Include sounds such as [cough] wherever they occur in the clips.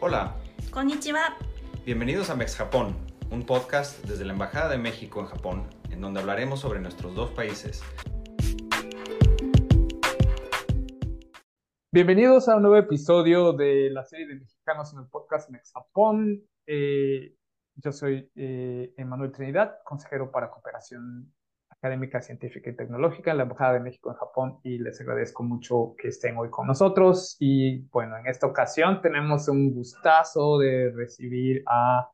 Hola, Konnichiwa. bienvenidos a Mex Japón, un podcast desde la Embajada de México en Japón, en donde hablaremos sobre nuestros dos países. Bienvenidos a un nuevo episodio de la serie de mexicanos en el podcast Mex Japón. Eh, yo soy eh, Emanuel Trinidad, consejero para cooperación académica, científica y tecnológica en la Embajada de México en Japón y les agradezco mucho que estén hoy con nosotros. Y bueno, en esta ocasión tenemos un gustazo de recibir a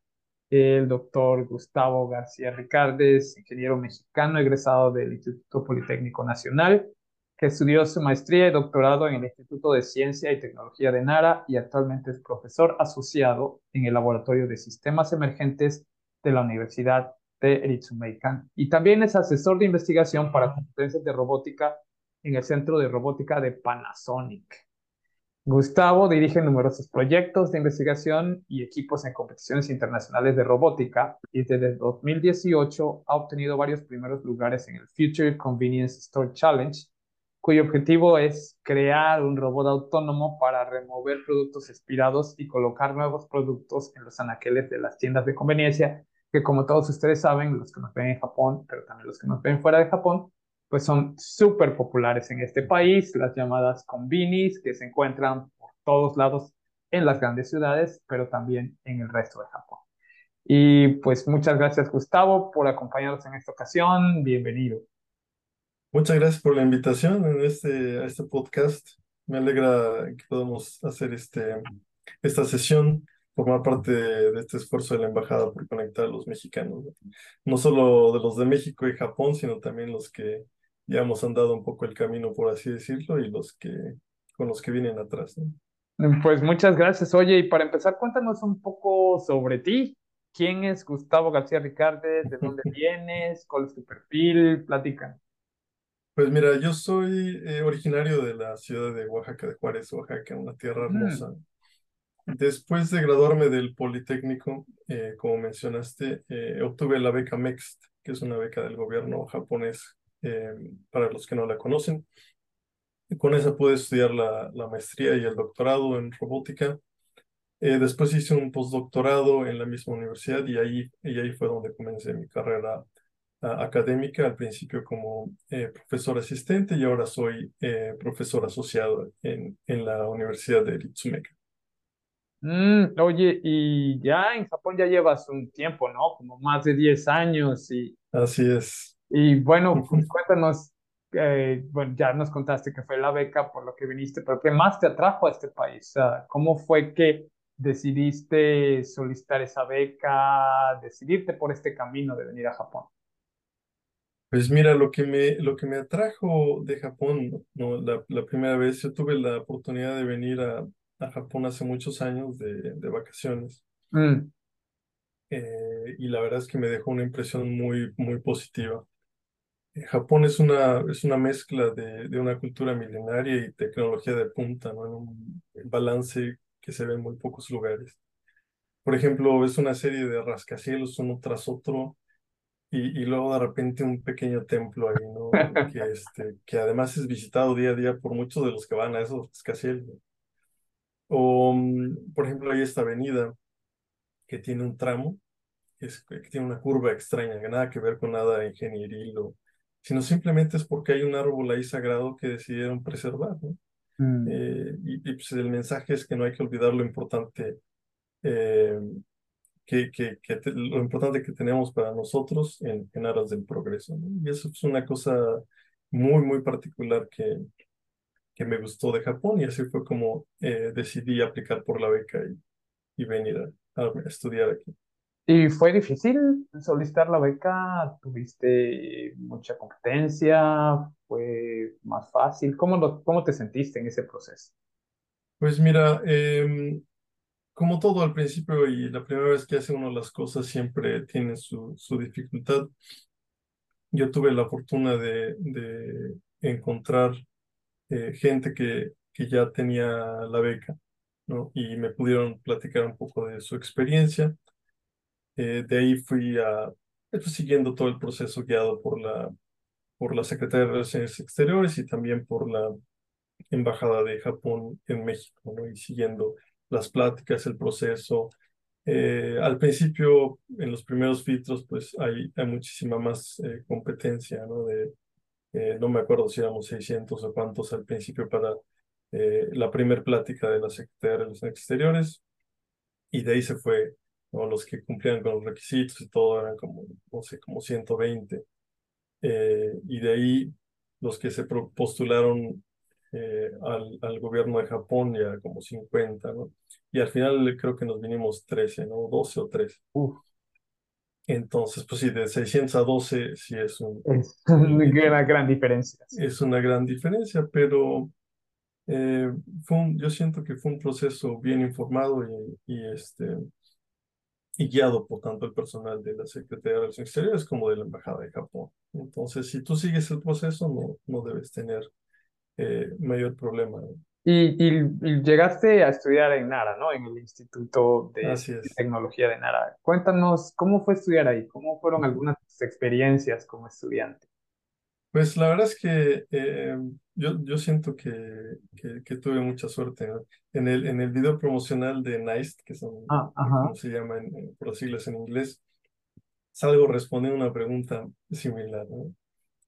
el doctor Gustavo García Ricardes, ingeniero mexicano egresado del Instituto Politécnico Nacional, que estudió su maestría y doctorado en el Instituto de Ciencia y Tecnología de Nara y actualmente es profesor asociado en el Laboratorio de Sistemas Emergentes de la Universidad de. Y también es asesor de investigación para competencias de robótica en el Centro de Robótica de Panasonic. Gustavo dirige numerosos proyectos de investigación y equipos en competiciones internacionales de robótica y desde 2018 ha obtenido varios primeros lugares en el Future Convenience Store Challenge, cuyo objetivo es crear un robot autónomo para remover productos expirados y colocar nuevos productos en los anaqueles de las tiendas de conveniencia, que como todos ustedes saben, los que nos ven en Japón, pero también los que nos ven fuera de Japón, pues son súper populares en este país, las llamadas convenis, que se encuentran por todos lados en las grandes ciudades, pero también en el resto de Japón. Y pues muchas gracias Gustavo por acompañarnos en esta ocasión, bienvenido. Muchas gracias por la invitación en este, a este podcast. Me alegra que podamos hacer este, esta sesión, formar parte de, de este esfuerzo de la Embajada por conectar a los mexicanos, ¿no? no solo de los de México y Japón, sino también los que ya hemos andado un poco el camino, por así decirlo, y los que con los que vienen atrás. ¿no? Pues muchas gracias. Oye, y para empezar, cuéntanos un poco sobre ti. ¿Quién es Gustavo García Ricardes? ¿De dónde [laughs] vienes? ¿Cuál es tu perfil? Platica. Pues mira, yo soy eh, originario de la ciudad de Oaxaca, de Juárez, Oaxaca, una tierra Mm, hermosa. Después de graduarme del Politécnico, eh, como mencionaste, eh, obtuve la beca MEXT, que es una beca del gobierno japonés, eh, para los que no la conocen. Con esa pude estudiar la, la maestría y el doctorado en robótica. Eh, después hice un postdoctorado en la misma universidad y ahí, y ahí fue donde comencé mi carrera ah, académica, al principio como eh, profesor asistente y ahora soy eh, profesor asociado en, en la Universidad de Ritsumeikan. Mm, oye, y ya en Japón ya llevas un tiempo, ¿no? Como más de 10 años y, Así es. y bueno, pues cuéntanos, eh, bueno, ya nos contaste que fue la beca por lo que viniste, pero ¿qué más te atrajo a este país? ¿cómo fue que decidiste solicitar esa beca, decidirte por este camino de venir a Japón? Pues mira, lo que me, lo que me atrajo de Japón, ¿no? La, la primera vez, yo tuve la oportunidad de venir a, a Japón hace muchos años de, de vacaciones Mm, eh, y la verdad es que me dejó una impresión muy, muy positiva. Eh, Japón es una, es una mezcla de, de una cultura milenaria y tecnología de punta, ¿no? En un balance que se ve en muy pocos lugares. Por ejemplo, es una serie de rascacielos uno tras otro y, y luego de repente un pequeño templo ahí, ¿no? [laughs] Que, este, que además es visitado día a día por muchos de los que van a esos rascacielos. Por ejemplo, hay esta avenida que tiene un tramo, que, es- que tiene una curva extraña, que nada que ver con nada ingenieril, o, sino simplemente es porque hay un árbol ahí sagrado que decidieron preservar, ¿no? mm. Eh, y, y, pues el mensaje es que no hay que olvidar lo importante eh, que, que, que te- lo importante que tenemos para nosotros en, en aras del progreso, ¿no? Y eso es una cosa muy, muy particular que, que me gustó de Japón y así fue como eh, decidí aplicar por la beca y, y venir a, a estudiar aquí. ¿Y fue difícil solicitar la beca? ¿Tuviste mucha competencia? ¿Fue más fácil? ¿Cómo lo- cómo te sentiste en ese proceso? Pues mira, em, como todo al principio y la primera vez que hace uno las cosas siempre tiene su, su dificultad. Yo tuve la fortuna de, de encontrar eh, gente que, que ya tenía la beca, ¿no? Y me pudieron platicar un poco de su experiencia. Eh, de ahí fui a, pues, siguiendo todo el proceso guiado por la, por la Secretaría de Relaciones Exteriores y también por la Embajada de Japón en México, ¿no? Y siguiendo las pláticas, el proceso. Eh, al principio, en los primeros filtros, pues hay, hay muchísima más eh, competencia, ¿no? De, no me acuerdo si éramos 600 o cuántos al principio para la primer plática de la Secretaría de Relaciones Exteriores, y de ahí se fue, ¿no? Los que cumplían con los requisitos y todo eran como, no sé, como 120. y de ahí los que se postularon eh, al, al, gobierno de Japón ya como 50, ¿no? Y al final creo que nos vinimos 13, ¿no? 12 o 13. Entonces, pues sí, de 600 a 12 sí es un... Es una gran diferencia. Es una gran diferencia, pero eh, fue un, yo siento que fue un proceso bien informado y, y, este, y guiado por tanto el personal de la Secretaría de Relaciones Exteriores como de la Embajada de Japón. Entonces, si tú sigues el proceso, no, no debes tener eh, mayor problema. Y, y, llegaste a estudiar en Nara, ¿no? En el Instituto de Tecnología de Nara. Cuéntanos, ¿cómo fue estudiar ahí? ¿Cómo fueron algunas experiencias como estudiante? Pues la verdad es que eh, yo, yo siento que, que, tuve mucha suerte. En, el, en el video promocional de NICE, que son, ah, como se llama por las siglas en inglés, salgo respondiendo una pregunta similar.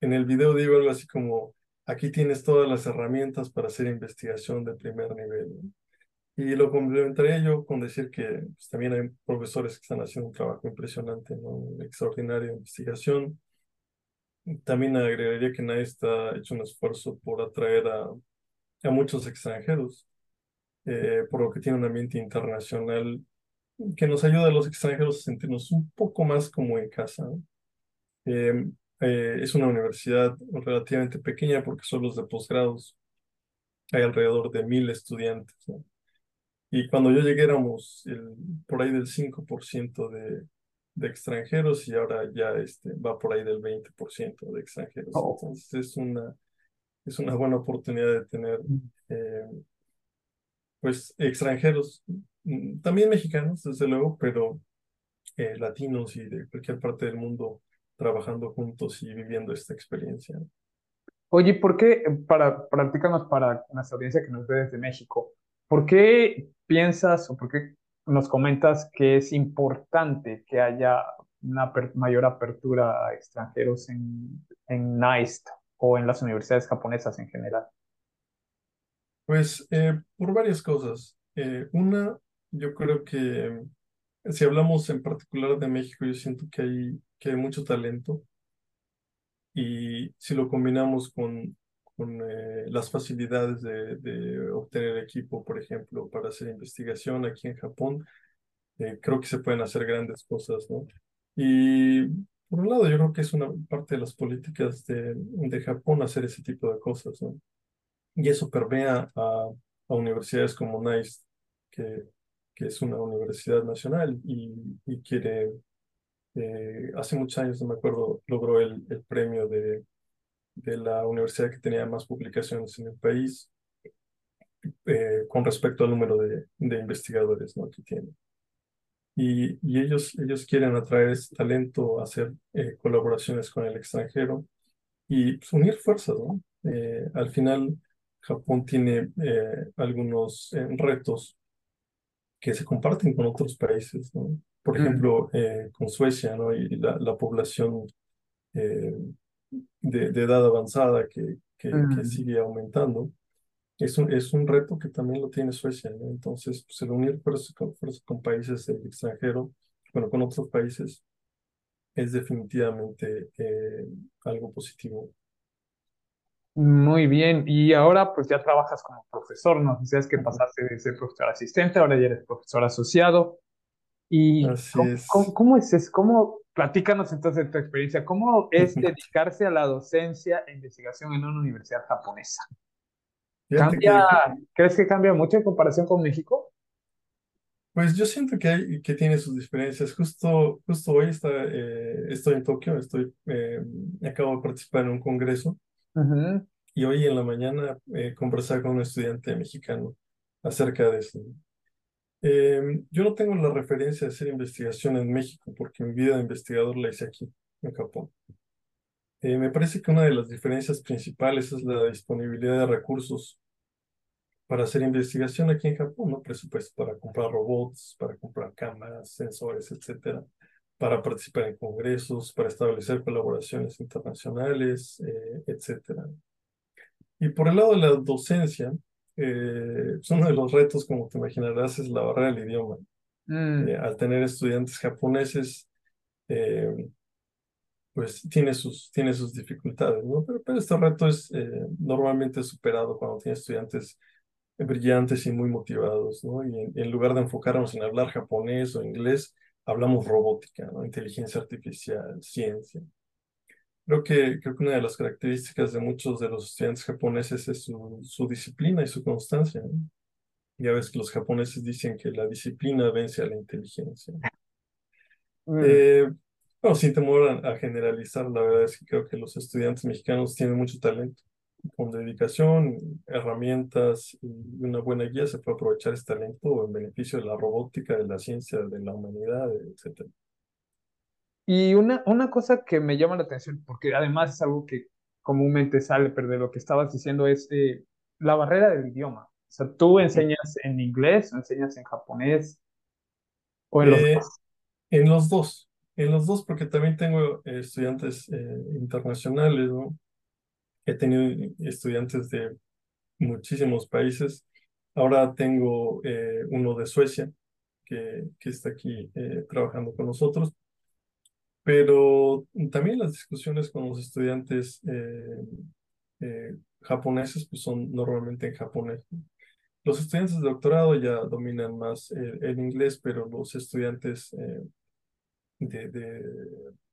En el video digo algo así como, aquí tienes todas las herramientas para hacer investigación de primer nivel. Y lo complementaría yo con decir que pues, también hay profesores que están haciendo un trabajo impresionante, ¿no? extraordinaria investigación. También agregaría que nadie está hecho un esfuerzo por atraer a, a muchos extranjeros, eh, por lo que tiene un ambiente internacional que nos ayuda a los extranjeros a sentirnos un poco más como en casa. Eh, eh, es una universidad relativamente pequeña porque son los de posgrados. Hay alrededor de mil estudiantes. Y cuando yo llegué éramos el, por ahí del 5% de, de extranjeros y ahora ya este, va por ahí del 20% de extranjeros. Oh. Entonces es una, es una buena oportunidad de tener mm. eh, pues extranjeros, mm, también mexicanos desde luego, pero eh, latinos y de cualquier parte del mundo trabajando juntos y viviendo esta experiencia. Oye, ¿por qué, para, practícanos para nuestra audiencia que nos ve desde México, ¿por qué piensas o por qué nos comentas que es importante que haya una mayor apertura a extranjeros en, en NIST o en las universidades japonesas en general? Pues eh, por varias cosas. Eh, una, yo creo que si hablamos en particular de México, yo siento que hay que hay mucho talento y si lo combinamos con, con eh, las facilidades de, de, obtener equipo, por ejemplo, para hacer investigación aquí en Japón, eh, creo que se pueden hacer grandes cosas, ¿no? Y por un lado, yo creo que es una parte de las políticas de, de Japón hacer ese tipo de cosas, ¿no? Y eso permea a, a universidades como NICE, que, que es una universidad nacional y, y quiere eh, hace muchos años, no me acuerdo, logró el, el premio de, de, la universidad que tenía más publicaciones en el país eh, con respecto al número de, de investigadores ¿no? que tiene. Y, y, ellos, ellos quieren atraer ese talento, hacer eh, colaboraciones con el extranjero y pues, unir fuerzas. ¿no? al final, Japón tiene algunos retos que se comparten con otros países. ¿no? por ejemplo, eh, con Suecia, ¿no? Y la, la población eh, de, de, edad avanzada que, que, sigue aumentando. Es un, es un reto que también lo tiene Suecia, ¿no? Entonces, pues, el unir fuerzas con, con países del extranjero, bueno, con otros países, es definitivamente eh, algo positivo. Muy bien, y ahora pues ya trabajas como profesor, ¿no? Dices que pasaste de ser profesor asistente, ahora ya eres profesor asociado. ¿Y cómo, es. Cómo, es ¿Cómo, platícanos entonces de tu experiencia, cómo es dedicarse a la docencia e investigación en una universidad japonesa? ¿Cambia, ¿Crees que cambia mucho en comparación con México? Pues yo siento que, hay, que tiene sus diferencias. Justo, justo hoy está, eh, estoy en Tokio, estoy, eh, acabo de participar en un congreso y hoy en la mañana eh, conversé con un estudiante mexicano acerca de eso. Eh, yo no tengo la referencia de hacer investigación en México porque mi vida de investigador la hice aquí, en Japón. Eh, me parece que una de las diferencias principales es la disponibilidad de recursos para hacer investigación aquí en Japón, ¿no? Presupuesto para comprar robots, para comprar cámaras, sensores, etcétera, para participar en congresos, para establecer colaboraciones internacionales, eh, etcétera. Y por el lado de la docencia, eh, [laughs] uno de los retos, como te imaginarás, es la barrera del idioma. Mm. Eh, al tener estudiantes japoneses, eh, pues tiene sus, tiene sus dificultades, ¿no? Pero, pero este reto es normalmente superado cuando tienes estudiantes brillantes y muy motivados, ¿no? Y en, en, lugar de enfocarnos en hablar japonés o inglés, hablamos robótica, ¿no? Inteligencia artificial, ciencia. Creo que, creo que una de las características de muchos de los estudiantes japoneses es su, su disciplina y su constancia. ¿no? Ya ves que los japoneses dicen que la disciplina vence a la inteligencia. Mm. Eh, bueno, sin temor a, a, generalizar, la verdad es que creo que los estudiantes mexicanos tienen mucho talento. Con dedicación, herramientas y una buena guía se puede aprovechar este talento en beneficio de la robótica, de la ciencia, de la humanidad, etcétera. Y una, una cosa que me llama la atención, porque además es algo que comúnmente sale, pero de lo que estabas diciendo es eh, la barrera del idioma. O sea, tú enseñas en inglés o enseñas en japonés o en los Eh, dos. en los dos, en los dos, porque también tengo estudiantes eh, internacionales, ¿no? He tenido estudiantes de muchísimos países. Ahora tengo eh, uno de Suecia que, está aquí eh, trabajando con nosotros. Pero también las discusiones con los estudiantes eh, eh, japoneses pues son normalmente en japonés. Los estudiantes de doctorado ya dominan más el, inglés, pero los estudiantes de, de,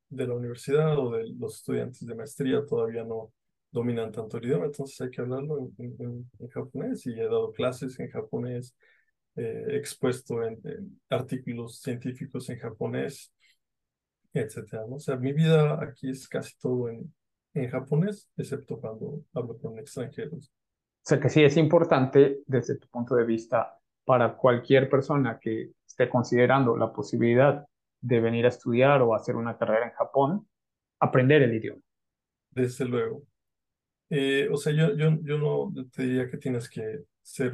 de, la universidad o de los estudiantes de maestría todavía no dominan tanto el idioma, entonces hay que hablarlo en, en, en japonés y he dado clases en japonés, eh, expuesto en, en artículos científicos en japonés etcétera, ¿no? O sea, mi vida aquí es casi todo en, en japonés, excepto cuando hablo con extranjeros. O sea que sí es importante desde tu punto de vista para cualquier persona que esté considerando la posibilidad de venir a estudiar o hacer una carrera en Japón, aprender el idioma. Desde luego. Eh, o sea, yo, yo, yo no te diría que tienes que ser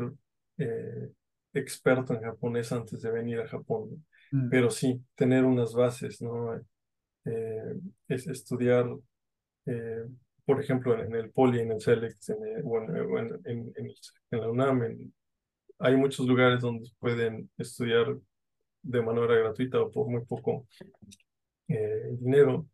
eh, experto en japonés antes de venir a Japón, ¿no? Mm. pero sí, tener unas bases, ¿no? Eh, es estudiar, por ejemplo, en, el Poli, en el Select, en el, o, en, en, en, en, la UNAM, hay muchos lugares donde pueden estudiar de manera gratuita o por muy poco dinero,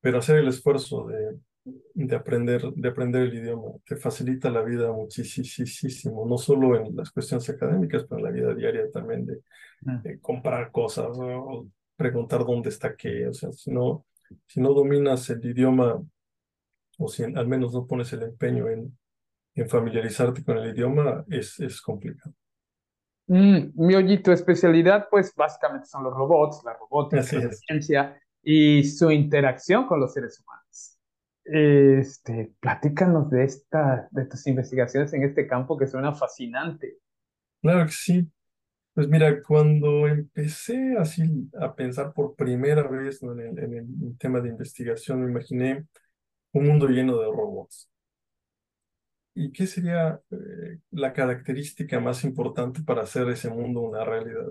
pero hacer el esfuerzo de, de, aprender, de aprender el idioma te facilita la vida muchísimo, no solo en las cuestiones académicas, pero en la vida diaria también de, de comprar cosas, ¿no? preguntar dónde está qué, o sea, si no, si no dominas el idioma, o si en, al menos no pones el empeño en, en familiarizarte con el idioma, es, es complicado. Mm, mi oye, tu especialidad, pues básicamente son los robots, la robótica, Así la ciencia y su interacción con los seres humanos. Este, platícanos de esta, de tus investigaciones en este campo que suena fascinante. Claro que sí. Pues mira, cuando empecé así a pensar por primera vez en, el, tema de investigación, me imaginé un mundo lleno de robots. ¿Y qué sería eh, la característica más importante para hacer ese mundo una realidad?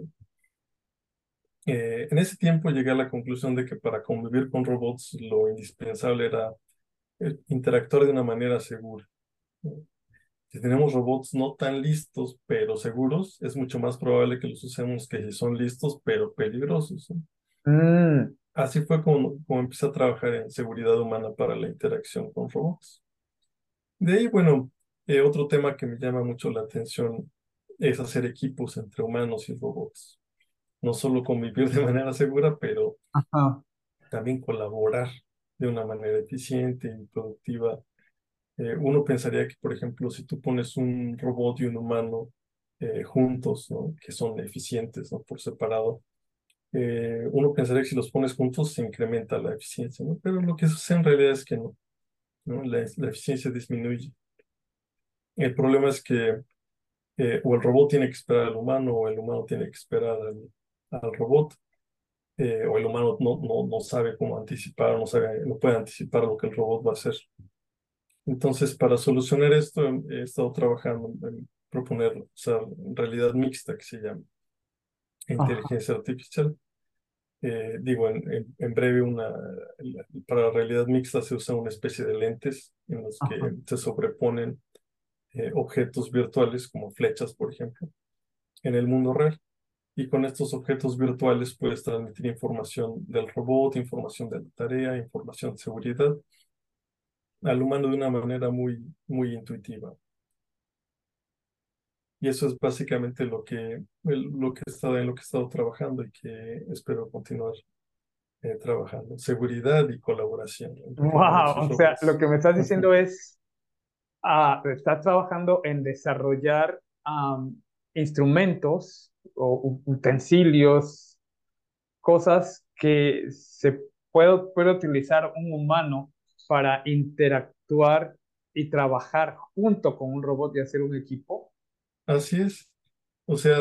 Eh, en ese tiempo llegué a la conclusión de que para convivir con robots lo indispensable era interactuar de una manera segura. Si tenemos robots no tan listos pero seguros, es mucho más probable que los usemos que si son listos pero peligrosos. Mm. Así fue como, como empecé a trabajar en seguridad humana para la interacción con robots. De ahí, bueno, eh, otro tema que me llama mucho la atención es hacer equipos entre humanos y robots. No solo convivir de manera segura, pero Ajá. también colaborar de una manera eficiente y productiva. Eh, uno pensaría que, por ejemplo, si tú pones un robot y un humano eh, juntos, que son eficientes ¿no? por separado, eh, uno pensaría que si los pones juntos se incrementa la eficiencia, pero lo que sucede en realidad es que no. La, eficiencia disminuye. El problema es que o el robot tiene que esperar al humano o el humano tiene que esperar al robot. Eh, o el humano no, no, no sabe cómo anticipar, no, sabe, no puede anticipar lo que el robot va a hacer. Entonces, para solucionar esto, he estado trabajando en proponer usar realidad mixta, que se llama inteligencia artificial. Eh, digo, en, en, breve, una, para realidad mixta se usa una especie de lentes en los que se sobreponen eh, objetos virtuales como flechas, por ejemplo, en el mundo real. Y con estos objetos virtuales puedes transmitir información del robot, información de la tarea, información de seguridad al humano de una manera muy, muy intuitiva. Y eso es básicamente lo que, lo que he estado, en lo que he estado trabajando y que espero continuar eh, trabajando. Seguridad y colaboración. [laughs] Wow, o sea, lo que me estás diciendo [laughs] es, uh, estás trabajando en desarrollar instrumentos o utensilios, cosas que se puede, puede utilizar un humano para interactuar y trabajar junto con un robot y hacer un equipo Así es. O sea,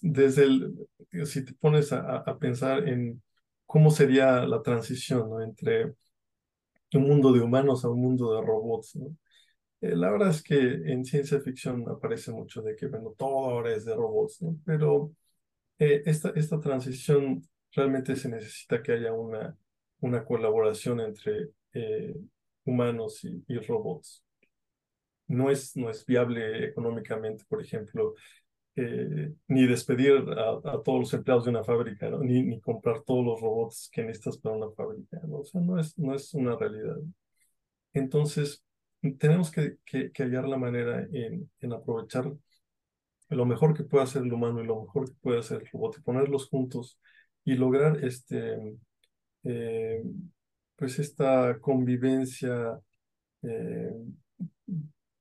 desde el, si te pones a, pensar en cómo sería la transición ¿no? entre un mundo de humanos a un mundo de robots, ¿no? Eh, la verdad es que en ciencia ficción aparece mucho de que, bueno, todo ahora es de robots, ¿no? Pero eh, esta, esta transición realmente se necesita que haya una, una colaboración entre eh, humanos y, y robots no es, no es viable económicamente, por ejemplo, eh, ni despedir a, todos los empleados de una fábrica, ni, ni comprar todos los robots que necesitas para una fábrica. ¿no? O sea, no es, no es una realidad. Entonces, tenemos que, que, hallar la manera en, en, aprovechar lo mejor que puede hacer el humano y lo mejor que puede hacer el robot y ponerlos juntos y lograr este, eh, pues esta convivencia eh,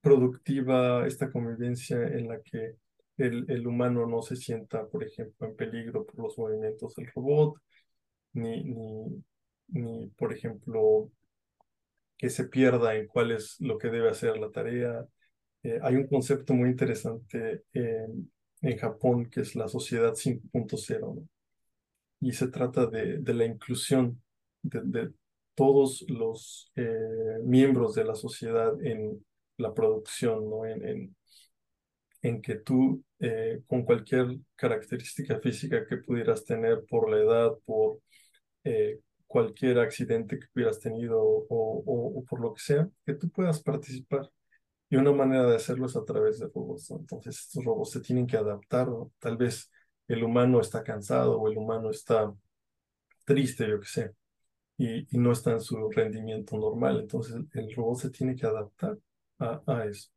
productiva esta convivencia en la que el, el, humano no se sienta, por ejemplo, en peligro por los movimientos del robot, ni, ni, ni por ejemplo, que se pierda en cuál es lo que debe hacer la tarea. Eh, hay un concepto muy interesante en, en Japón que es la sociedad 5.0, y se trata de, de la inclusión de, de todos los eh, miembros de la sociedad en la producción, ¿no? En, en, que tú, eh, con cualquier característica física que pudieras tener por la edad, por cualquier accidente que hubieras tenido o, o, por lo que sea, que tú puedas participar. Y una manera de hacerlo es a través de robots. Entonces, estos robots se tienen que adaptar. Tal vez el humano está cansado o el humano está triste, yo que sé, y, y no está en su rendimiento normal. Entonces, el robot se tiene que adaptar a, eso.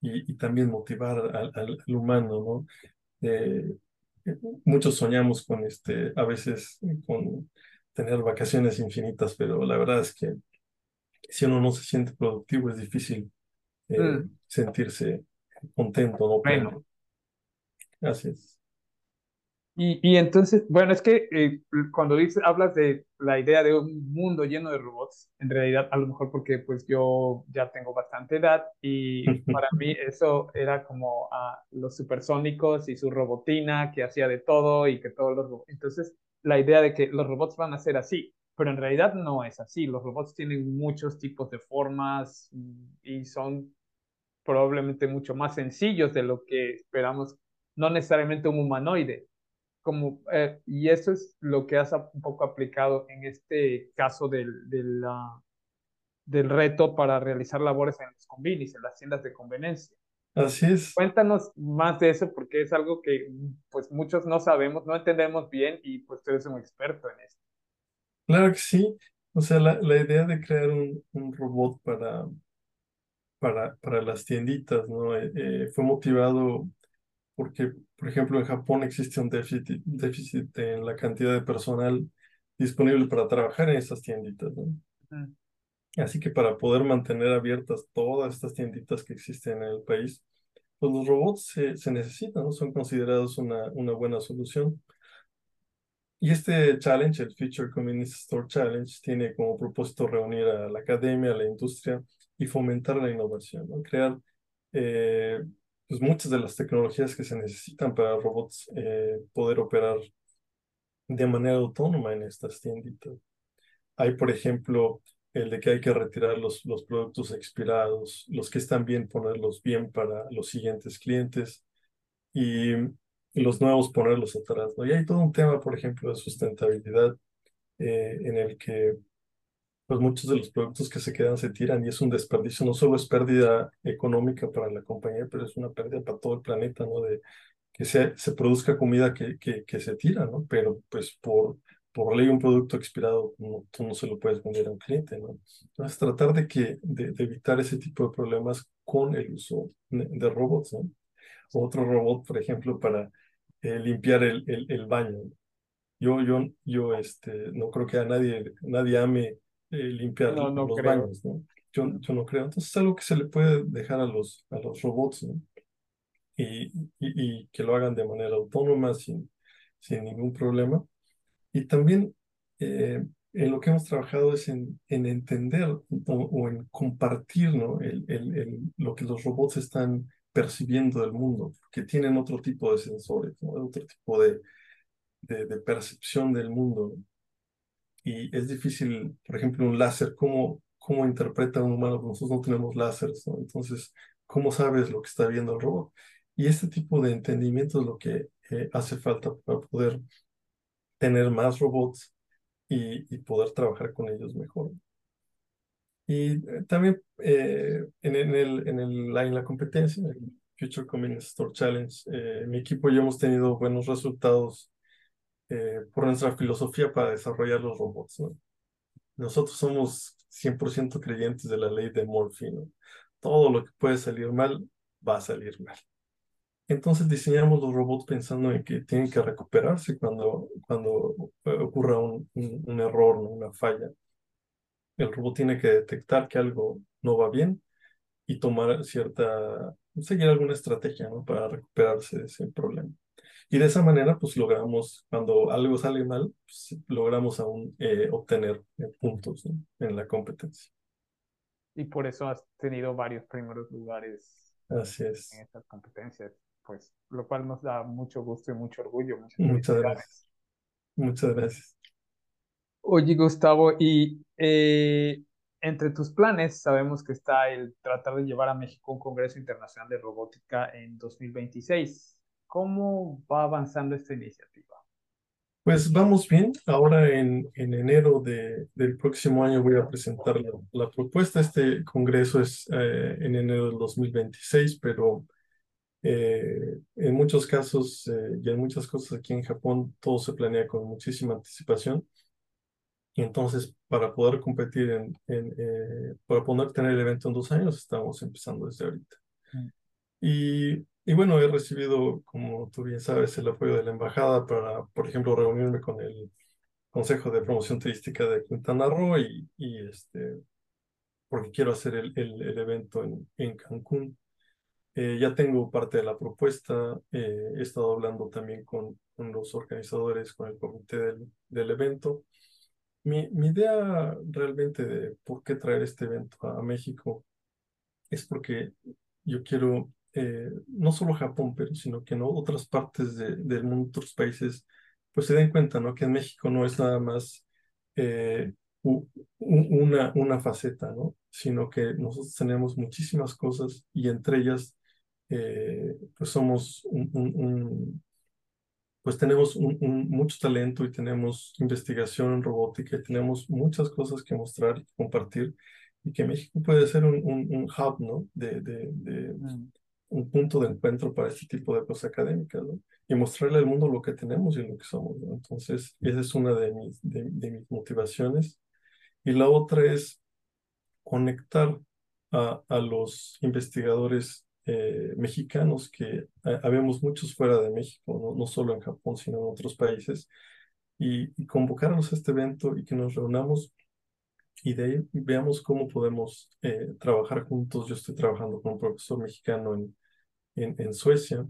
Y, y, también motivar al, al, humano, ¿no? Eh, muchos soñamos con este, a veces con tener vacaciones infinitas, pero la verdad es que si uno no se siente productivo es difícil eh, mm. sentirse contento, ¿no? Bueno. Así es. Y, y entonces, bueno, es que eh, cuando dices, hablas de la idea de un mundo lleno de robots, en realidad a lo mejor porque pues yo ya tengo bastante edad y [laughs] para mí eso era como a los supersónicos y su robotina que hacía de todo y que todos los robots. Entonces, la idea de que los robots van a ser así, pero en realidad no es así. Los robots tienen muchos tipos de formas y son probablemente mucho más sencillos de lo que esperamos, no necesariamente un humanoide como, eh, y eso es lo que has un poco aplicado en este caso del, del, del reto para realizar labores en los convinis, en las tiendas de conveniencia. Así es. Cuéntanos más de eso porque es algo que pues muchos no sabemos, no entendemos bien y pues tú eres un experto en esto. Claro que sí. O sea, la, la idea de crear un, un robot para, para, para las tienditas, ¿no? Eh, eh, fue motivado porque, por ejemplo, en Japón existe un déficit, déficit en la cantidad de personal disponible para trabajar en esas tienditas, ¿no? Así que para poder mantener abiertas todas estas tienditas que existen en el país, pues los robots se, se necesitan, ¿no? Son considerados una, una buena solución. Y este challenge, el Future Convenience Store Challenge, tiene como propósito reunir a la academia, a la industria y fomentar la innovación, ¿no? crear eh, pues muchas de las tecnologías que se necesitan para robots eh, poder operar de manera autónoma en estas tienditas. Hay, por ejemplo, el de que hay que retirar los, los productos expirados, los que están bien, ponerlos bien para los siguientes clientes y los nuevos ponerlos atrás. ¿no? Y hay todo un tema, por ejemplo, de sustentabilidad eh, en el que pues muchos de los productos que se quedan se tiran y es un desperdicio. No solo es pérdida económica para la compañía, pero es una pérdida para todo el planeta, ¿no? De que se, se produzca comida que, que, que se tira, ¿no? Pero pues por por ley un producto expirado, no, tú no se lo puedes vender a un cliente, ¿no? Entonces, tratar de, que, de, evitar ese tipo de problemas con el uso de robots, ¿no? Otro robot, por ejemplo, para eh, limpiar el, el, el, baño. Yo, yo, yo este, no creo que a nadie, nadie ame eh, limpiar los baños, ¿no? Yo, yo no creo. Entonces es algo que se le puede dejar a los, a los robots, ¿no? Y, y, y que lo hagan de manera autónoma, sin, sin ningún problema. Y también eh, en lo que hemos trabajado es en, en entender o, en compartir ¿no? el, el, lo que los robots están percibiendo del mundo, que tienen otro tipo de sensores, otro tipo de, de, percepción del mundo. Y es difícil, por ejemplo, un láser, ¿cómo, cómo interpreta un humano? Nosotros no tenemos láseres, entonces, ¿cómo sabes lo que está viendo el robot? Y este tipo de entendimiento es lo que eh, hace falta para poder tener más robots y, y poder trabajar con ellos mejor. Y eh, también eh, en, en, el, en, el, en la competencia, el Future Convenience Store Challenge, eh, mi equipo ya hemos tenido buenos resultados por nuestra filosofía para desarrollar los robots. ¿no? Nosotros somos 100% creyentes de la ley de Murphy. ¿no? Todo lo que puede salir mal, va a salir mal. Entonces diseñamos los robots pensando en que tienen que recuperarse cuando, cuando ocurra un, un, error, una falla. El robot tiene que detectar que algo no va bien y tomar cierta, seguir alguna estrategia ¿no? para recuperarse de ese problema. Y de esa manera, pues logramos, cuando algo sale mal, pues, logramos aún eh, obtener eh, puntos en la competencia. Y por eso has tenido varios primeros lugares Así es. en estas competencias pues, lo cual nos da mucho gusto y mucho orgullo. Muchas gracias. Muchas gracias. Oye, Gustavo, y eh, entre tus planes sabemos que está el tratar de llevar a México un Congreso Internacional de Robótica en 2026. ¿Cómo va avanzando esta iniciativa? Pues vamos bien. Ahora en, en enero de, del próximo año voy a presentar la, la propuesta. Este congreso es eh, en enero del 2026, pero eh, en muchos casos eh, y en muchas cosas aquí en Japón todo se planea con muchísima anticipación. Y entonces, para poder competir en, en eh, para poder tener el evento en dos años, estamos empezando desde ahorita. Mm. Y, y bueno, he recibido, como tú bien sabes, el apoyo de la embajada para, por ejemplo, reunirme con el Consejo de Promoción Turística de Quintana Roo y, y este, porque quiero hacer el, el, el evento en, en Cancún. Eh, ya tengo parte de la propuesta, eh, he estado hablando también con, con, los organizadores, con el comité del, del evento. Mi, mi, idea realmente de por qué traer este evento a, México es porque yo quiero, eh, no solo Japón, pero sino que en otras partes de, del mundo, otros países, pues se den cuenta, ¿no? Que en México no es nada más una, una faceta, ¿no? Sino que nosotros tenemos muchísimas cosas y entre ellas eh, pues somos un, pues tenemos un, mucho talento y tenemos investigación en robótica y tenemos muchas cosas que mostrar y compartir y que México puede ser un, hub, ¿no? De, de, mm. un punto de encuentro para este tipo de cosas académicas, ¿no? Y mostrarle al mundo lo que tenemos y lo que somos, ¿no? Entonces, esa es una de mis, de, mis motivaciones. Y la otra es conectar a, a los investigadores eh, mexicanos, que habemos muchos fuera de México, no, solo en Japón, sino en otros países, y, convocarnos a este evento y que nos reunamos y de ahí veamos cómo podemos eh, trabajar juntos. Yo estoy trabajando con un profesor mexicano en, en, Suecia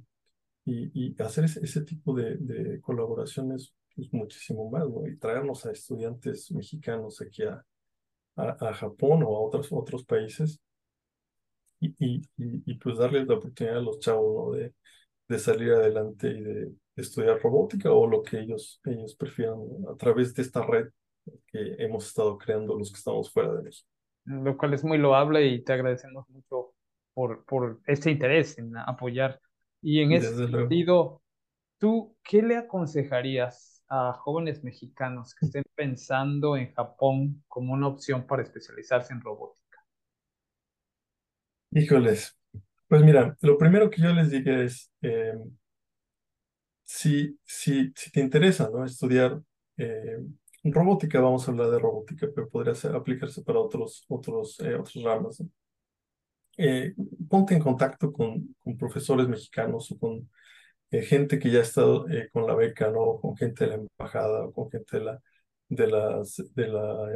y, y hacer ese, tipo de, colaboraciones pues, muchísimo más, ¿no? Y traernos a estudiantes mexicanos aquí a, a, a Japón o a otros, otros países y, y, y, pues darles la oportunidad a los chavos de, de salir adelante y de, estudiar robótica o lo que ellos, ellos prefieran a través de esta red que hemos estado creando los que estamos fuera de México. Lo cual es muy loable y te agradecemos mucho por, por este interés en apoyar. Y en ese sentido, ¿tú qué le aconsejarías a jóvenes mexicanos que estén pensando en Japón como una opción para especializarse en robótica? Híjoles, pues mira, lo primero que yo les diría es, eh, si, si, si te interesa ¿no? estudiar eh, robótica, vamos a hablar de robótica, pero podría ser, aplicarse para otros, otros, eh, otros ramas. ponte en contacto con, con, profesores mexicanos o con gente que ya ha estado con la beca, ¿no? con gente de la embajada o con gente de la, de las, de la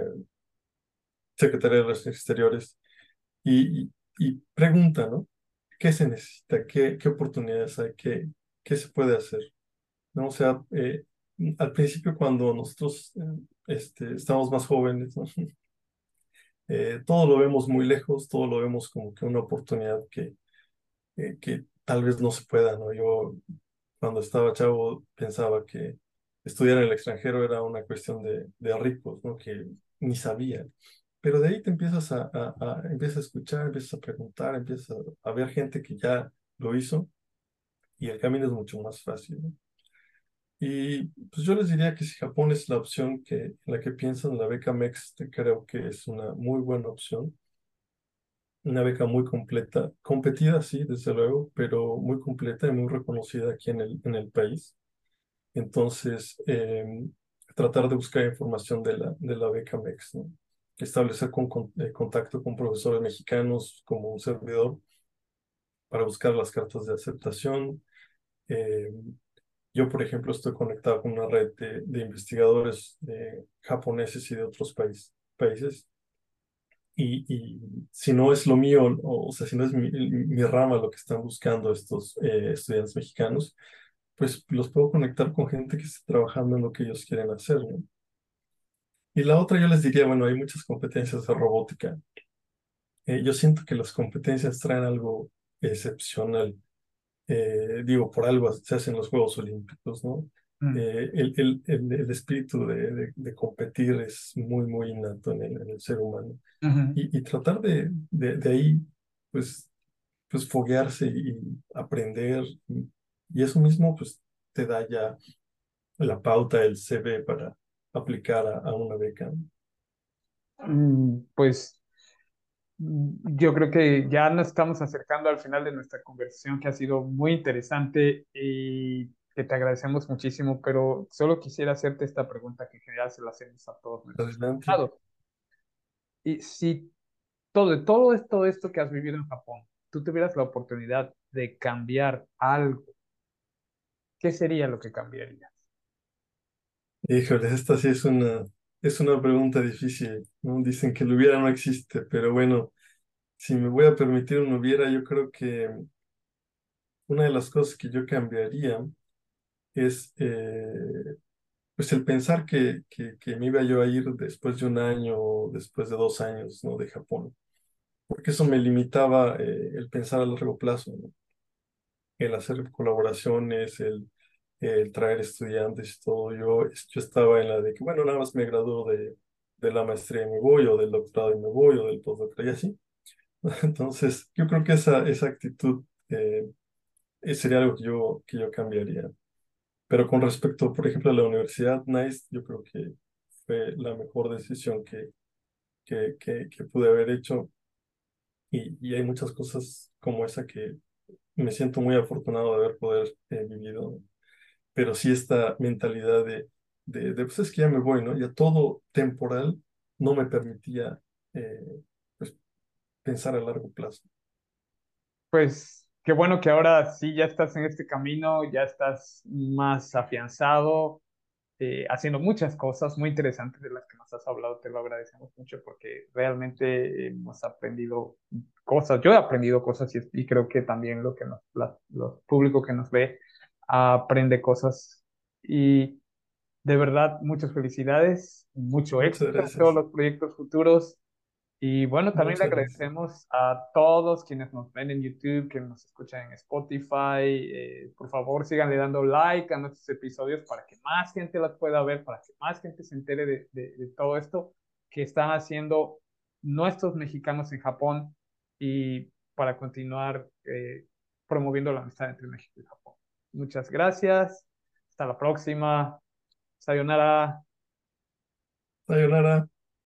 Secretaría de Relaciones Exteriores y pregunta, ¿no? ¿Qué se necesita? ¿Qué, qué oportunidades hay? ¿Qué, qué se puede hacer? ¿No? O sea, eh, al principio cuando nosotros eh, este, estamos más jóvenes, [laughs] eh, todo lo vemos muy lejos, todo lo vemos como que una oportunidad que, que tal vez no se pueda, ¿no? Yo cuando estaba chavo pensaba que estudiar en el extranjero era una cuestión de, de ricos, ¿no? Que ni sabían. Pero de ahí te empiezas a, a, empiezas a escuchar, empiezas a preguntar, empiezas a, ver gente que ya lo hizo y el camino es mucho más fácil. Y pues yo les diría que si Japón es la opción que, en la que piensan, la beca MEX creo que es una muy buena opción. Una beca muy completa, competida, sí, desde luego, pero muy completa y muy reconocida aquí en el, en el país. Entonces, em, tratar de buscar información de la, de la beca MEX, ¿no? Establecer con, eh, contacto con profesores mexicanos como un servidor para buscar las cartas de aceptación. Eh, yo, por ejemplo, estoy conectado con una red de, investigadores eh, japoneses y de otros países. Y, si no es lo mío, o, sea, si no es mi, mi, rama lo que están buscando estos estudiantes mexicanos, pues los puedo conectar con gente que esté trabajando en lo que ellos quieren hacer. ¿no? Y la otra yo les diría, bueno, hay muchas competencias de robótica. Eh, yo siento que las competencias traen algo excepcional. Eh, digo, por algo se hacen los Juegos Olímpicos, ¿no? Mm. Eh, el, el, el, espíritu de, de, competir es muy, muy innato en el, en el ser humano. y, y, tratar de, de, de, ahí, pues, pues foguearse y aprender. Y, y eso mismo, pues, te da ya la pauta, el CV para, aplicar a, una beca? Mm, pues mm, yo creo que ya nos estamos acercando al final de nuestra conversación que ha sido muy interesante y que te agradecemos muchísimo, pero solo quisiera hacerte esta pregunta que en general se la hacemos a todos nuestros invitados. Y si todo, todo esto, esto que has vivido en Japón, tú tuvieras la oportunidad de cambiar algo, ¿qué sería lo que cambiaría? Híjole, esta sí es una, es una pregunta difícil. Dicen que el hubiera no existe, pero bueno, si me voy a permitir un hubiera, yo creo que una de las cosas que yo cambiaría es eh, pues el pensar que, que, que, me iba yo a ir después de un año o después de dos años, ¿no? De Japón, porque eso me limitaba eh, el pensar a largo plazo. El hacer colaboraciones, el el traer estudiantes y todo. Yo, yo estaba en la de que, bueno, nada más me graduó de, de la maestría y me voy, o del doctorado y me voy, o del postdoctorado y así. [laughs] Entonces, yo creo que esa, esa actitud eh, sería algo que yo, que yo cambiaría. Pero con respecto, por ejemplo, a la universidad, NICE, yo creo que fue la mejor decisión que, que, que, pude haber hecho. Y, y, hay muchas cosas como esa que me siento muy afortunado de haber poder eh, vivido pero sí esta mentalidad de, de, pues es que ya me voy, ¿no? Ya todo temporal no me permitía eh, pues, pensar a largo plazo. Pues qué bueno que ahora sí ya estás en este camino, ya estás más afianzado, eh, haciendo muchas cosas muy interesantes de las que nos has hablado, te lo agradecemos mucho porque realmente hemos aprendido cosas, yo he aprendido cosas y, creo que también lo que nos, la, lo público que nos ve aprende cosas. Y de verdad, muchas felicidades, mucho éxito en todos los proyectos futuros. Y bueno, también le agradecemos a todos quienes nos ven en YouTube, quienes nos escuchan en Spotify. Eh, por favor, síganle dando like a nuestros episodios para que más gente las pueda ver, para que más gente se entere de, de- de todo esto que están haciendo nuestros mexicanos en Japón y para continuar eh, promoviendo la amistad entre México y Japón. Muchas gracias. Hasta la próxima. Sayonara. Sayonara.